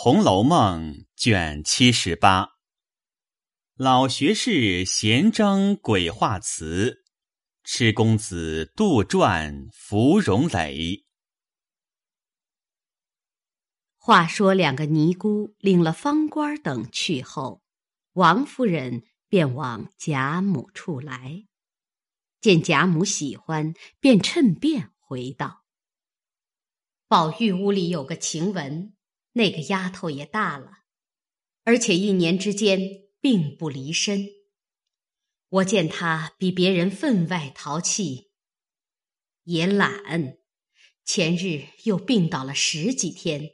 红楼梦》卷七十八，老学士闲征鬼画词，痴公子杜撰芙蓉蕾。话说两个尼姑领了方官等去后，王夫人便往贾母处来，见贾母喜欢，便趁便回道：“宝玉屋里有个晴雯。”那个丫头也大了，而且一年之间并不离身。我见她比别人分外淘气，也懒。前日又病倒了十几天，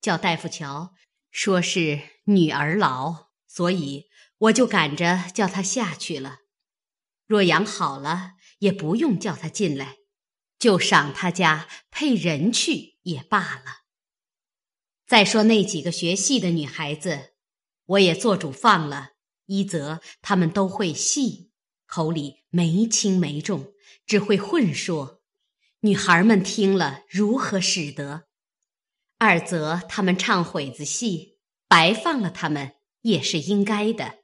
叫大夫瞧，说是女儿痨，所以我就赶着叫她下去了。若养好了，也不用叫她进来，就赏她家配人去也罢了。再说那几个学戏的女孩子，我也做主放了。一则她们都会戏，口里没轻没重，只会混说，女孩们听了如何使得？二则她们唱会子戏，白放了她们也是应该的。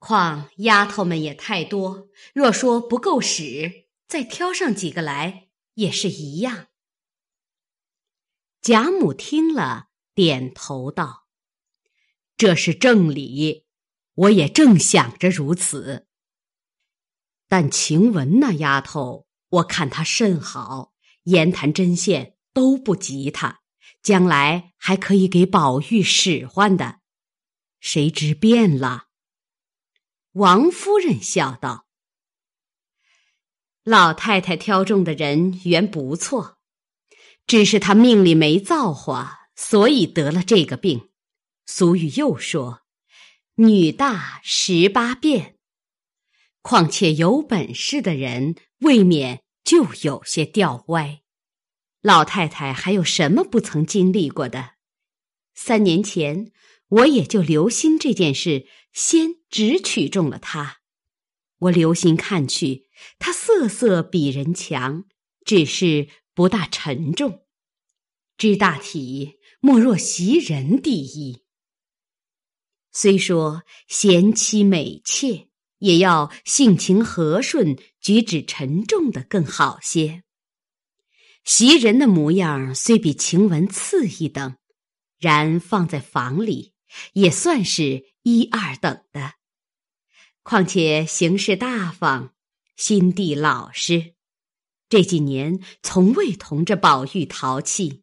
况丫头们也太多，若说不够使，再挑上几个来也是一样。贾母听了。点头道：“这是正理，我也正想着如此。但晴雯那丫头，我看她甚好，言谈针线都不及她，将来还可以给宝玉使唤的。谁知变了？”王夫人笑道：“老太太挑中的人原不错，只是她命里没造化。”所以得了这个病，俗语又说：“女大十八变。”况且有本事的人，未免就有些掉歪。老太太还有什么不曾经历过的？三年前，我也就留心这件事，先只取中了她。我留心看去，她色色比人强，只是不大沉重。知大体。莫若袭人第一。虽说贤妻美妾，也要性情和顺、举止沉重的更好些。袭人的模样虽比晴雯次一等，然放在房里也算是一二等的。况且行事大方，心地老实，这几年从未同着宝玉淘气。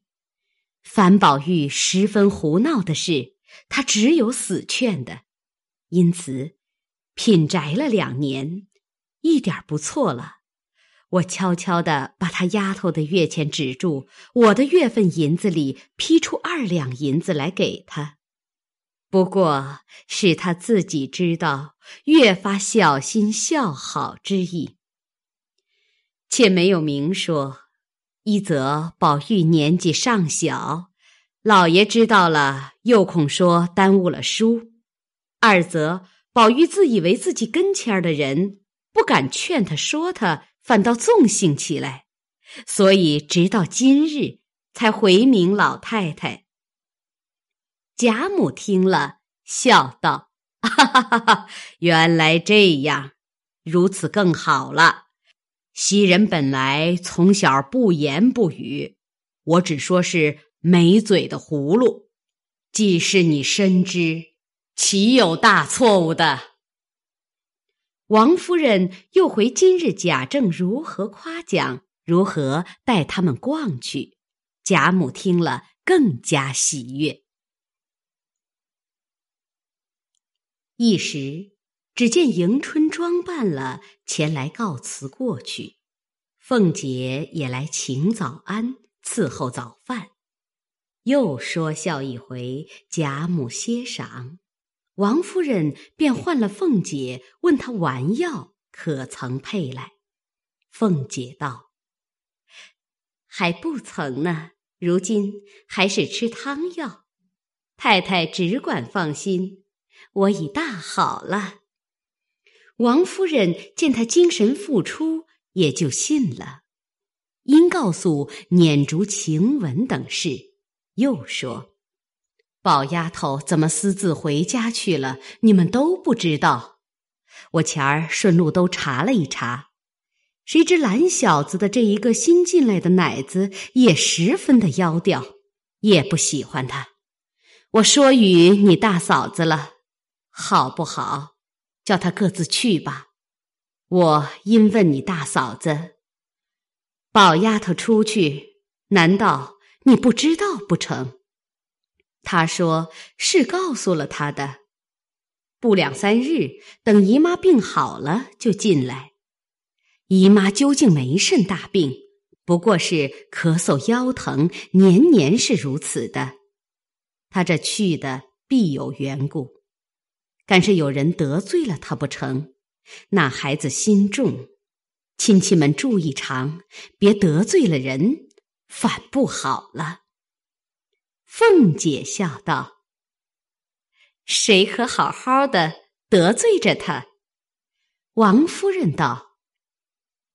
樊宝玉十分胡闹的事，他只有死劝的，因此品宅了两年，一点不错了。我悄悄的把他丫头的月钱止住，我的月份银子里批出二两银子来给他，不过是他自己知道，越发小心孝好之意，且没有明说。一则宝玉年纪尚小，老爷知道了又恐说耽误了书；二则宝玉自以为自己跟前的人不敢劝他说他，反倒纵性起来，所以直到今日才回明老太太。贾母听了，笑道：“ 哈哈哈哈原来这样，如此更好了。”袭人本来从小不言不语，我只说是没嘴的葫芦。既是你深知，岂有大错误的？王夫人又回今日贾政如何夸奖，如何带他们逛去。贾母听了更加喜悦。一时。只见迎春装扮了前来告辞过去，凤姐也来请早安，伺候早饭，又说笑一回。贾母歇晌，王夫人便唤了凤姐，问她丸药可曾配来。凤姐道：“还不曾呢，如今还是吃汤药。太太只管放心，我已大好了。”王夫人见他精神复出，也就信了，因告诉撵竹、晴雯等事，又说：“宝丫头怎么私自回家去了？你们都不知道。我前儿顺路都查了一查，谁知蓝小子的这一个新进来的奶子也十分的妖调，也不喜欢他。我说与你大嫂子了，好不好？叫他各自去吧。我因问你大嫂子，宝丫头出去，难道你不知道不成？他说：“是告诉了他的，不两三日，等姨妈病好了就进来。姨妈究竟没甚大病，不过是咳嗽腰疼，年年是如此的。他这去的必有缘故，敢是有人得罪了他不成？那孩子心重，亲戚们注意长，别得罪了人，反不好了。”凤姐笑道：“谁可好好的得罪着他？”王夫人道：“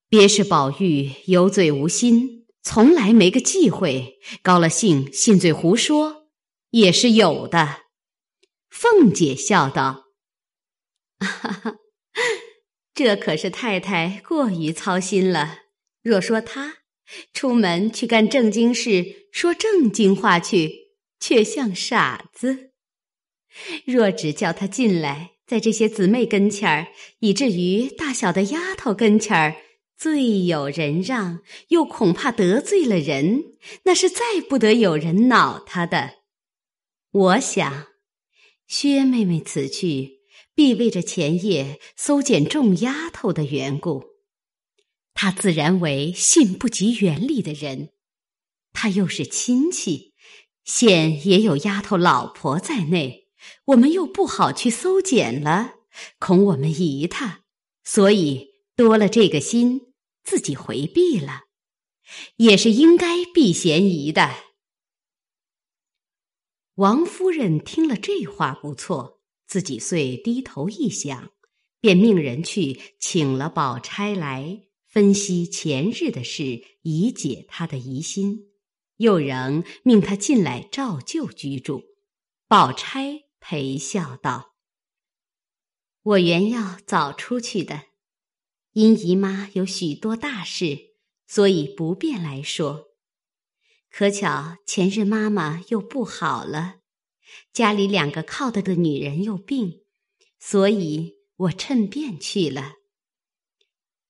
别是宝玉有嘴无心，从来没个忌讳，高了兴，信嘴胡说，也是有的。”凤姐笑道：“哈哈，这可是太太过于操心了。若说他出门去干正经事，说正经话去。”却像傻子。若只叫他进来，在这些姊妹跟前儿，以至于大小的丫头跟前儿，最有人让，又恐怕得罪了人，那是再不得有人恼他的。我想，薛妹妹此去，必为着前夜搜检众丫头的缘故。她自然为信不及原理的人，她又是亲戚。现也有丫头老婆在内，我们又不好去搜检了，恐我们疑她，所以多了这个心，自己回避了，也是应该避嫌疑的。王夫人听了这话不错，自己遂低头一想，便命人去请了宝钗来分析前日的事，以解他的疑心。又仍命他进来照旧居住。宝钗陪笑道：“我原要早出去的，因姨妈有许多大事，所以不便来说。可巧前日妈妈又不好了，家里两个靠得的女人又病，所以我趁便去了。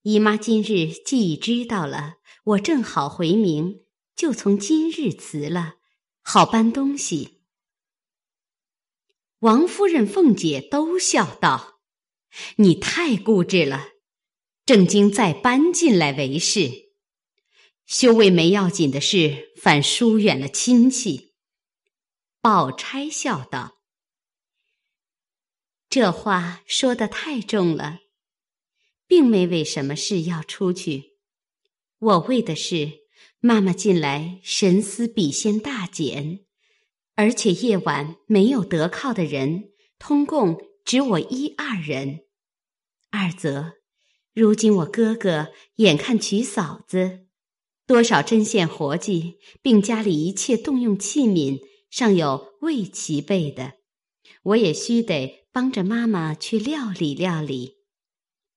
姨妈今日既已知道了，我正好回明。”就从今日辞了，好搬东西。王夫人、凤姐都笑道：“你太固执了，正经再搬进来为是，休为没要紧的事，反疏远了亲戚。”宝钗笑道：“这话说的太重了，并没为什么事要出去，我为的是。”妈妈近来神思笔仙大减，而且夜晚没有得靠的人，通共只我一二人。二则，如今我哥哥眼看娶嫂子，多少针线活计，并家里一切动用器皿，尚有未齐备的，我也须得帮着妈妈去料理料理。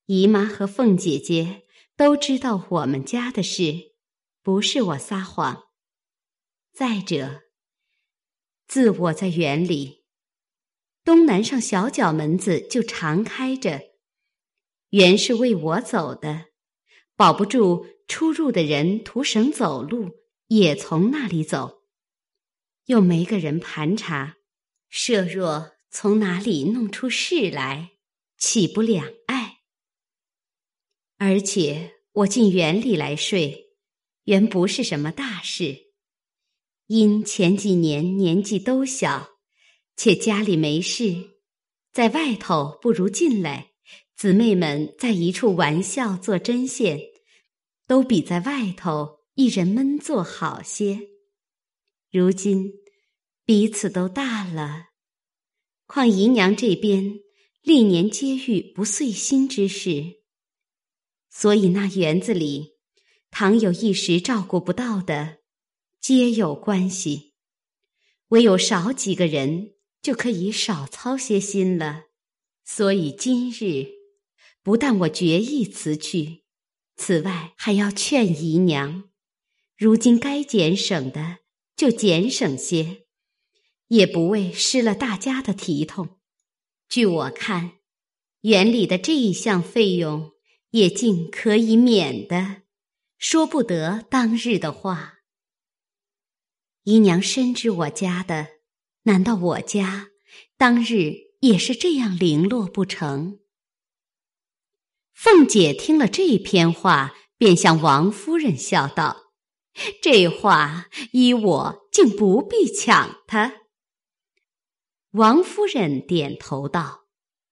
姨妈和凤姐姐都知道我们家的事。不是我撒谎。再者，自我在园里，东南上小角门子就常开着，原是为我走的，保不住出入的人图省走路，也从那里走，又没个人盘查，设若从哪里弄出事来，岂不两碍？而且我进园里来睡。原不是什么大事，因前几年年纪都小，且家里没事，在外头不如进来。姊妹们在一处玩笑做针线，都比在外头一人闷坐好些。如今彼此都大了，况姨娘这边历年皆遇不遂心之事，所以那园子里。倘有一时照顾不到的，皆有关系。唯有少几个人，就可以少操些心了。所以今日，不但我决意辞去，此外还要劝姨娘，如今该减省的就减省些，也不为失了大家的体统。据我看，园里的这一项费用也尽可以免的，说不得当日的话。姨娘深知我家的，难道我家当日？也是这样零落不成？凤姐听了这篇话，便向王夫人笑道：“这话依我竟不必抢他。”王夫人点头道：“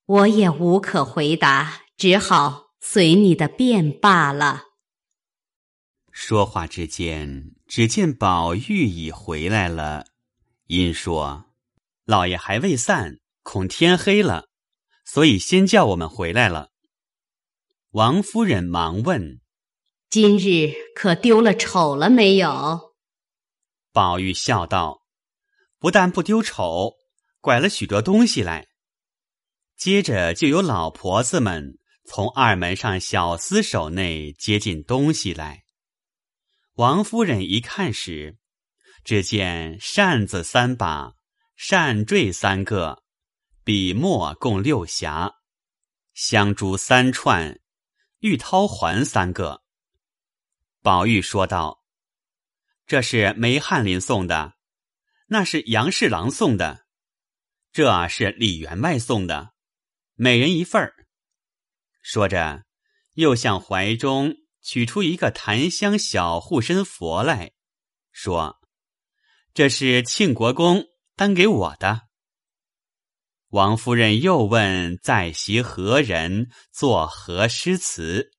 我也无可回答，只好随你的便罢了。”说话之间，只见宝玉已回来了，因说：“老爷还未散。”恐天黑了，所以先叫我们回来了。王夫人忙问：“今日可丢了丑了没有？”宝玉笑道：“不但不丢丑，拐了许多东西来。”接着就有老婆子们从二门上小厮手内接进东西来。王夫人一看时，只见扇子三把，扇坠三个。笔墨共六匣，香珠三串，玉绦环三个。宝玉说道：“这是梅翰林送的，那是杨侍郎送的，这是李员外送的，每人一份儿。”说着，又向怀中取出一个檀香小护身佛来说：“这是庆国公单给我的。”王夫人又问在席何人作何诗词，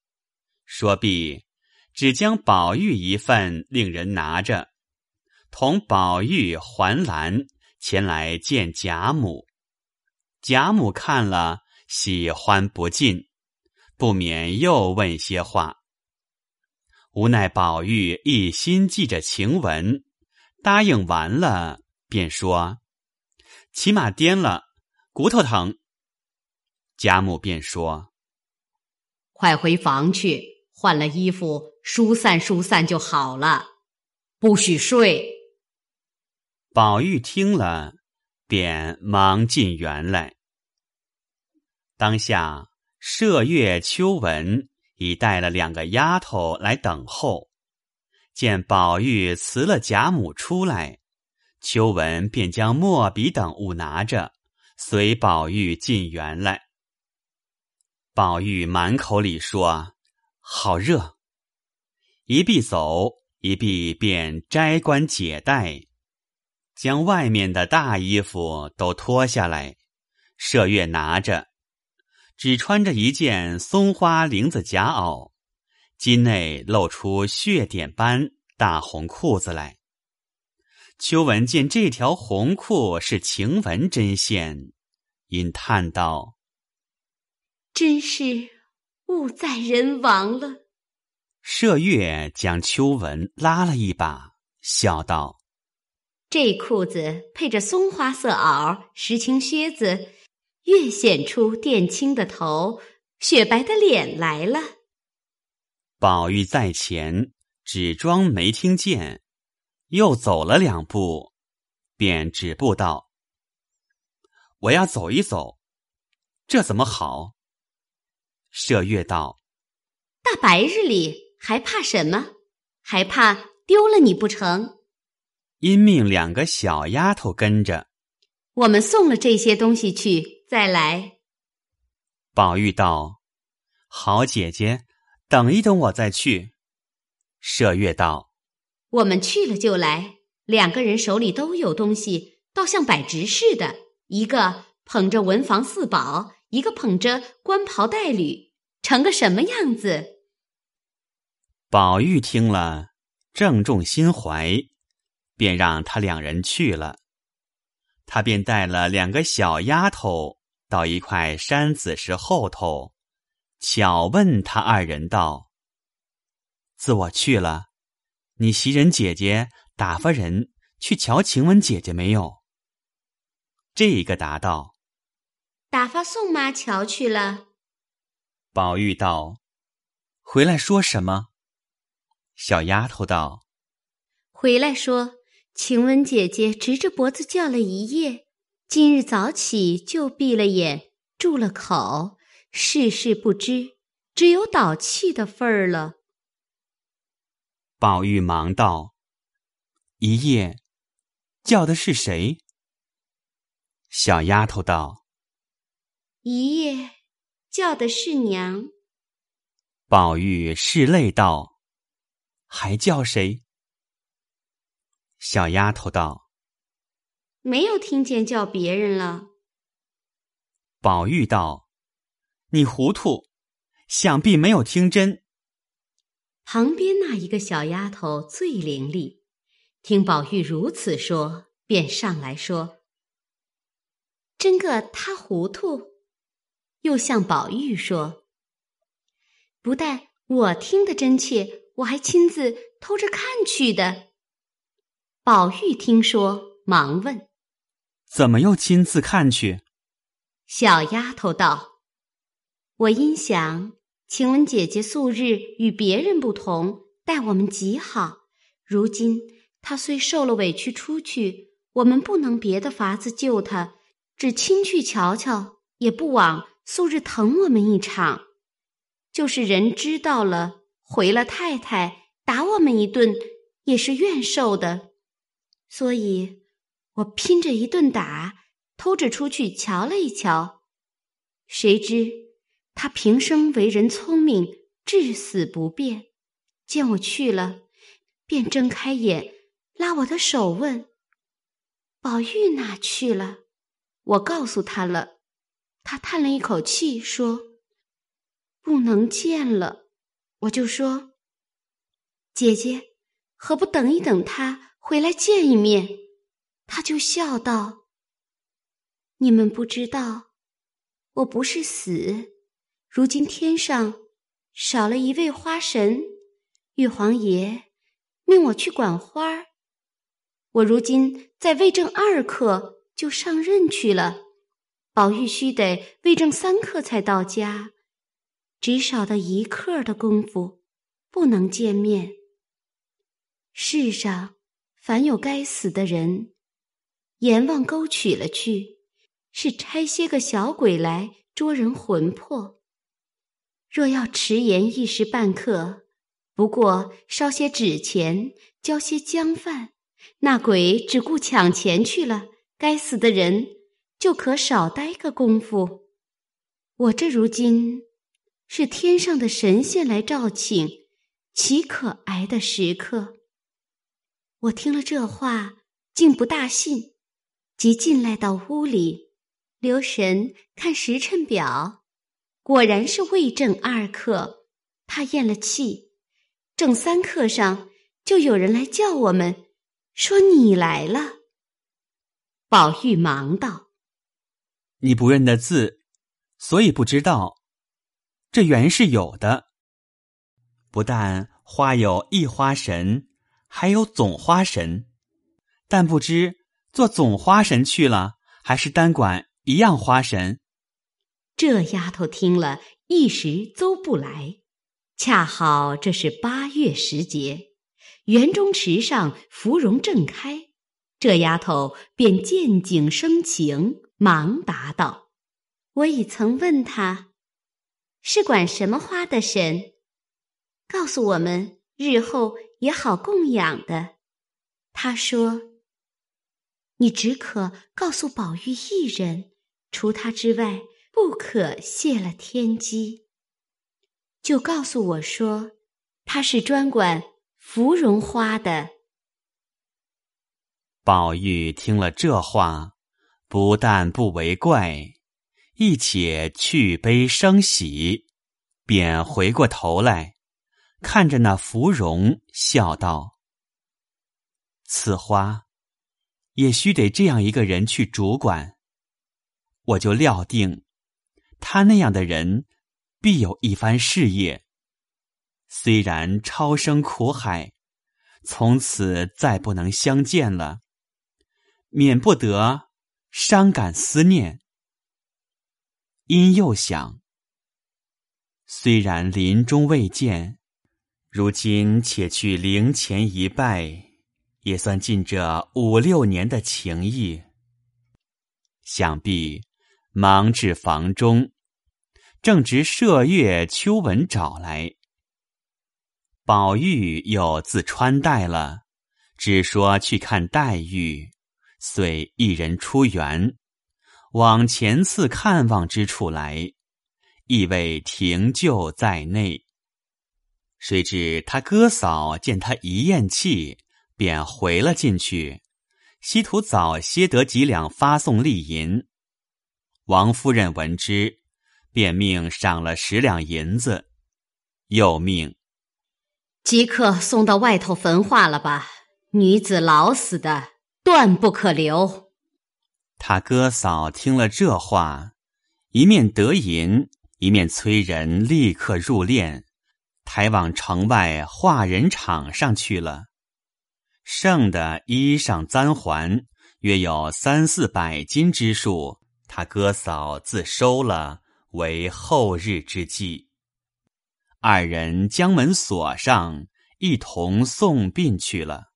说毕，只将宝玉一份令人拿着，同宝玉还兰前来见贾母。贾母看了，喜欢不尽，不免又问些话。无奈宝玉一心记着晴雯，答应完了，便说：“骑马颠了。”骨头疼，贾母便说：“快回房去，换了衣服，疏散疏散就好了，不许睡。”宝玉听了，便忙进园来。当下麝月、秋纹已带了两个丫头来等候，见宝玉辞了贾母出来，秋纹便将墨笔等物拿着。随宝玉进园来，宝玉满口里说：“好热。”一臂走，一臂便摘冠解带，将外面的大衣服都脱下来。麝月拿着，只穿着一件松花绫子夹袄，襟内露出血点般大红裤子来。秋文见这条红裤是晴雯针线，因叹道：“真是物在人亡了。”麝月将秋文拉了一把，笑道：“这裤子配着松花色袄、石青靴子，越显出靛青的头、雪白的脸来了。”宝玉在前，只装没听见。又走了两步，便止步道：“我要走一走，这怎么好？”麝月道：“大白日里还怕什么？还怕丢了你不成？”因命两个小丫头跟着，我们送了这些东西去，再来。宝玉道：“好姐姐，等一等，我再去。”麝月道。我们去了就来，两个人手里都有东西，倒像摆执事的。一个捧着文房四宝，一个捧着官袍带履，成个什么样子？宝玉听了，正中心怀，便让他两人去了。他便带了两个小丫头到一块山子石后头，巧问他二人道：“自我去了。”你袭人姐姐打发人去瞧晴雯姐姐没有？”这一个答道：“打发宋妈瞧去了。”宝玉道：“回来说什么？”小丫头道：“回来说，晴雯姐姐直着脖子叫了一夜，今日早起就闭了眼，住了口，事事不知，只有倒气的份儿了。”宝玉忙道：“一夜叫的是谁？”小丫头道：“一夜。”叫的是娘。宝玉拭泪道：“还叫谁？”小丫头道：“没有听见叫别人了。”宝玉道：“你糊涂，想必没有听真。”旁边那一个小丫头最伶俐，听宝玉如此说，便上来说：“真个他糊涂。”又向宝玉说：“不但我听得真切，我还亲自偷着看去的。”宝玉听说，忙问：“怎么又亲自看去？”小丫头道：“我因想，晴雯姐姐素日与别人不同，待我们极好。如今她虽受了委屈出去，我们不能别的法子救她，只亲去瞧瞧，也不枉。”素日疼我们一场，就是人知道了，回了太太打我们一顿，也是愿受的。所以，我拼着一顿打，偷着出去瞧了一瞧。谁知他平生为人聪明，至死不变。见我去了，便睁开眼，拉我的手问：“宝玉哪去了？”我告诉他了。他叹了一口气，说：“不能见了。”我就说：“姐姐，何不等一等他回来见一面？”他就笑道：“你们不知道，我不是死，如今天上少了一位花神，玉皇爷命我去管花儿。我如今在魏正二刻就上任去了。”宝玉须得未正三刻才到家，只少的一刻的功夫，不能见面。世上凡有该死的人，阎王勾取了去，是差些个小鬼来捉人魂魄。若要迟延一时半刻，不过烧些纸钱，交些浆饭，那鬼只顾抢钱去了，该死的人。就可少待个功夫。我这如今是天上的神仙来召请，岂可挨的时刻？我听了这话，竟不大信，即进来到屋里，留神看时辰表，果然是未正二刻。他咽了气，正三刻上就有人来叫我们，说你来了。宝玉忙道。你不认得字，所以不知道。这原是有的。不但花有一花神，还有总花神，但不知做总花神去了，还是单管一样花神。这丫头听了一时邹不来。恰好这是八月时节，园中池上芙蓉正开，这丫头便见景生情。忙答道：“我已曾问他，是管什么花的神，告诉我们日后也好供养的。他说，你只可告诉宝玉一人，除他之外，不可泄了天机。就告诉我说，他是专管芙蓉花的。”宝玉听了这话。不但不为怪，亦且去悲生喜，便回过头来，看着那芙蓉，笑道：“此花也须得这样一个人去主管。我就料定，他那样的人必有一番事业。虽然超生苦海，从此再不能相见了。”免不得伤感思念。因又想，虽然临终未见，如今且去灵前一拜，也算尽这五六年的情谊。想必忙至房中，正值麝月、秋纹找来，宝玉又自穿戴了，只说去看黛玉，遂一人出园。往前次看望之处来，亦未停就在内。谁知他哥嫂见他一咽气，便回了进去，希图早些得几两发送利银。王夫人闻之，便命赏了十两银子，又命即刻送到外头焚化了吧。女子老死的，断不可留。他哥嫂听了这话，一面得银，一面催人立刻入殓，抬往城外化人场上去了。剩的衣裳簪环，约有三四百斤之数，他哥嫂自收了，为后日之计。二人将门锁上，一同送殡去了。